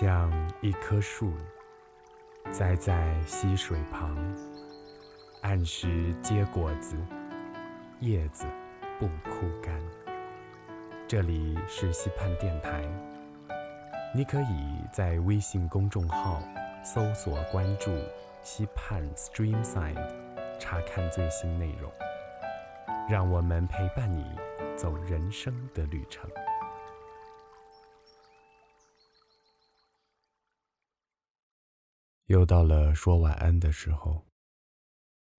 像一棵树，栽在溪水旁，按时结果子，叶子不枯干。这里是溪畔电台，你可以在微信公众号搜索关注“溪畔 Streamside”，查看最新内容。让我们陪伴你走人生的旅程。又到了说晚安的时候，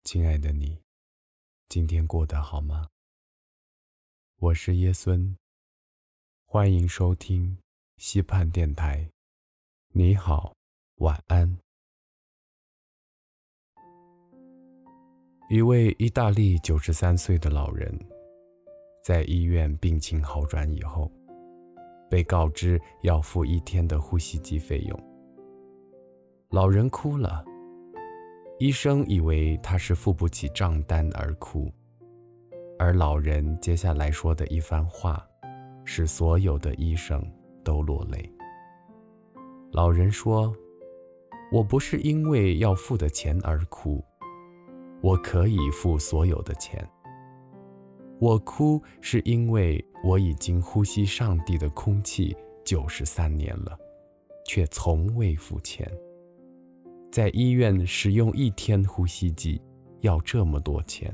亲爱的你，今天过得好吗？我是耶孙，欢迎收听溪畔电台。你好，晚安。一位意大利九十三岁的老人，在医院病情好转以后，被告知要付一天的呼吸机费用。老人哭了，医生以为他是付不起账单而哭，而老人接下来说的一番话，使所有的医生都落泪。老人说：“我不是因为要付的钱而哭，我可以付所有的钱。我哭是因为我已经呼吸上帝的空气九十三年了，却从未付钱。”在医院使用一天呼吸机要这么多钱，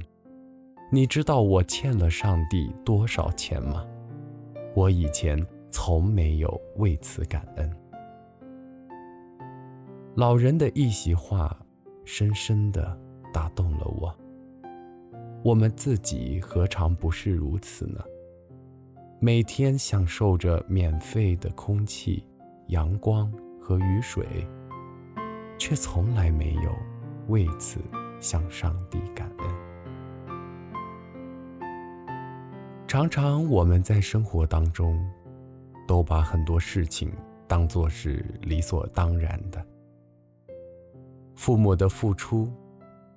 你知道我欠了上帝多少钱吗？我以前从没有为此感恩。老人的一席话，深深地打动了我。我们自己何尝不是如此呢？每天享受着免费的空气、阳光和雨水。却从来没有为此向上帝感恩。常常我们在生活当中，都把很多事情当作是理所当然的。父母的付出，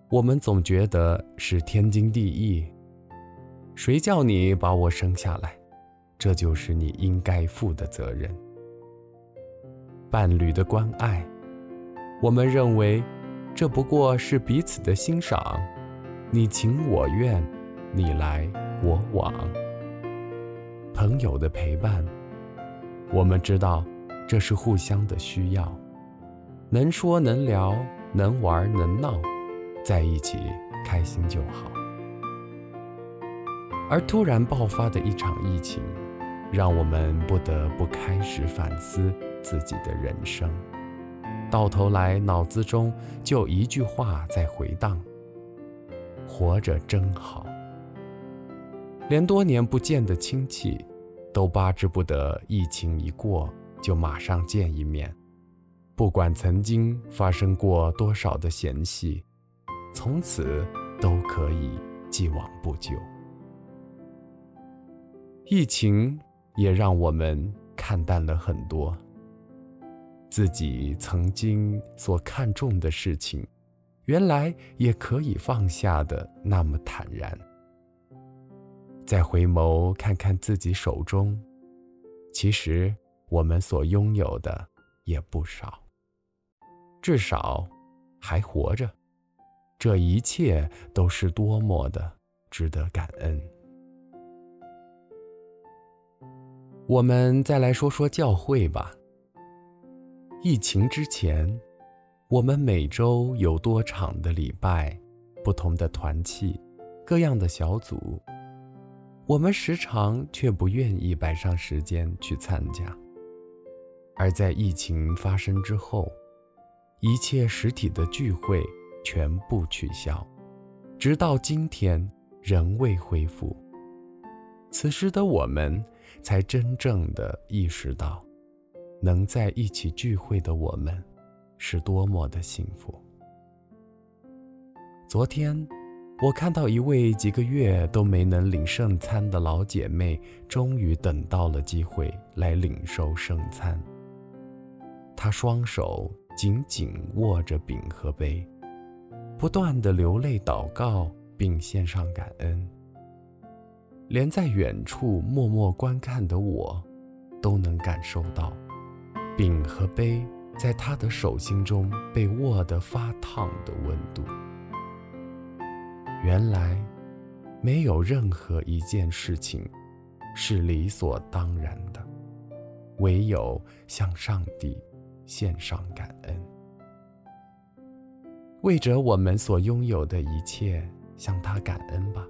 我们总觉得是天经地义。谁叫你把我生下来，这就是你应该负的责任。伴侣的关爱。我们认为，这不过是彼此的欣赏，你情我愿，你来我往。朋友的陪伴，我们知道这是互相的需要，能说能聊，能玩能闹，在一起开心就好。而突然爆发的一场疫情，让我们不得不开始反思自己的人生。到头来，脑子中就一句话在回荡：“活着真好。”连多年不见的亲戚，都巴之不得疫情一过就马上见一面。不管曾经发生过多少的嫌隙，从此都可以既往不咎。疫情也让我们看淡了很多。自己曾经所看重的事情，原来也可以放下的那么坦然。再回眸看看自己手中，其实我们所拥有的也不少，至少还活着，这一切都是多么的值得感恩。我们再来说说教会吧。疫情之前，我们每周有多场的礼拜，不同的团契，各样的小组，我们时常却不愿意摆上时间去参加。而在疫情发生之后，一切实体的聚会全部取消，直到今天仍未恢复。此时的我们，才真正的意识到。能在一起聚会的我们，是多么的幸福。昨天，我看到一位几个月都没能领圣餐的老姐妹，终于等到了机会来领受圣餐。她双手紧紧握着饼和杯，不断的流泪祷告，并献上感恩。连在远处默默观看的我，都能感受到。饼和杯在他的手心中被握得发烫的温度。原来，没有任何一件事情是理所当然的，唯有向上帝献上感恩，为着我们所拥有的一切向他感恩吧。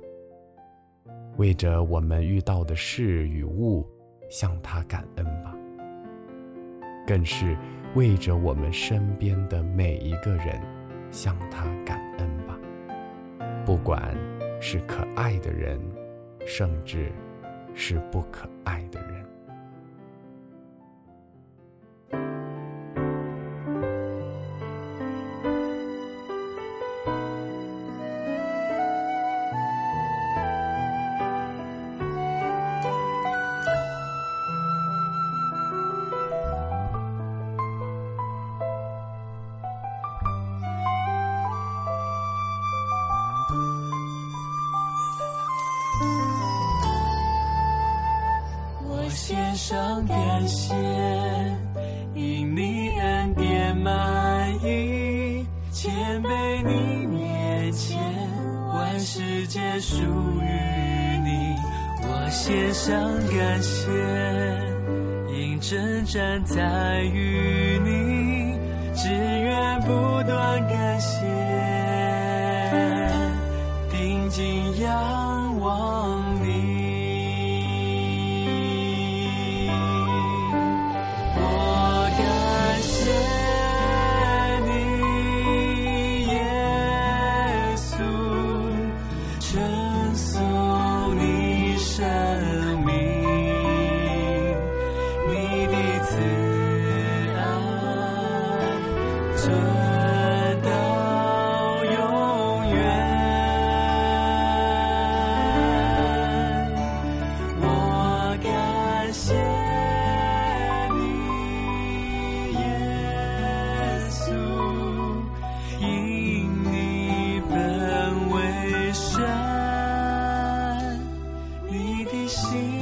为着我们遇到的事与物向他感恩吧。更是为着我们身边的每一个人向他感恩吧。不管是可爱的人，甚至是不可爱的人。献上感谢，因你恩典满溢，谦卑你面前，万世界属于你。我献上感谢，因征战在于你，只愿不断感谢，定睛仰望心。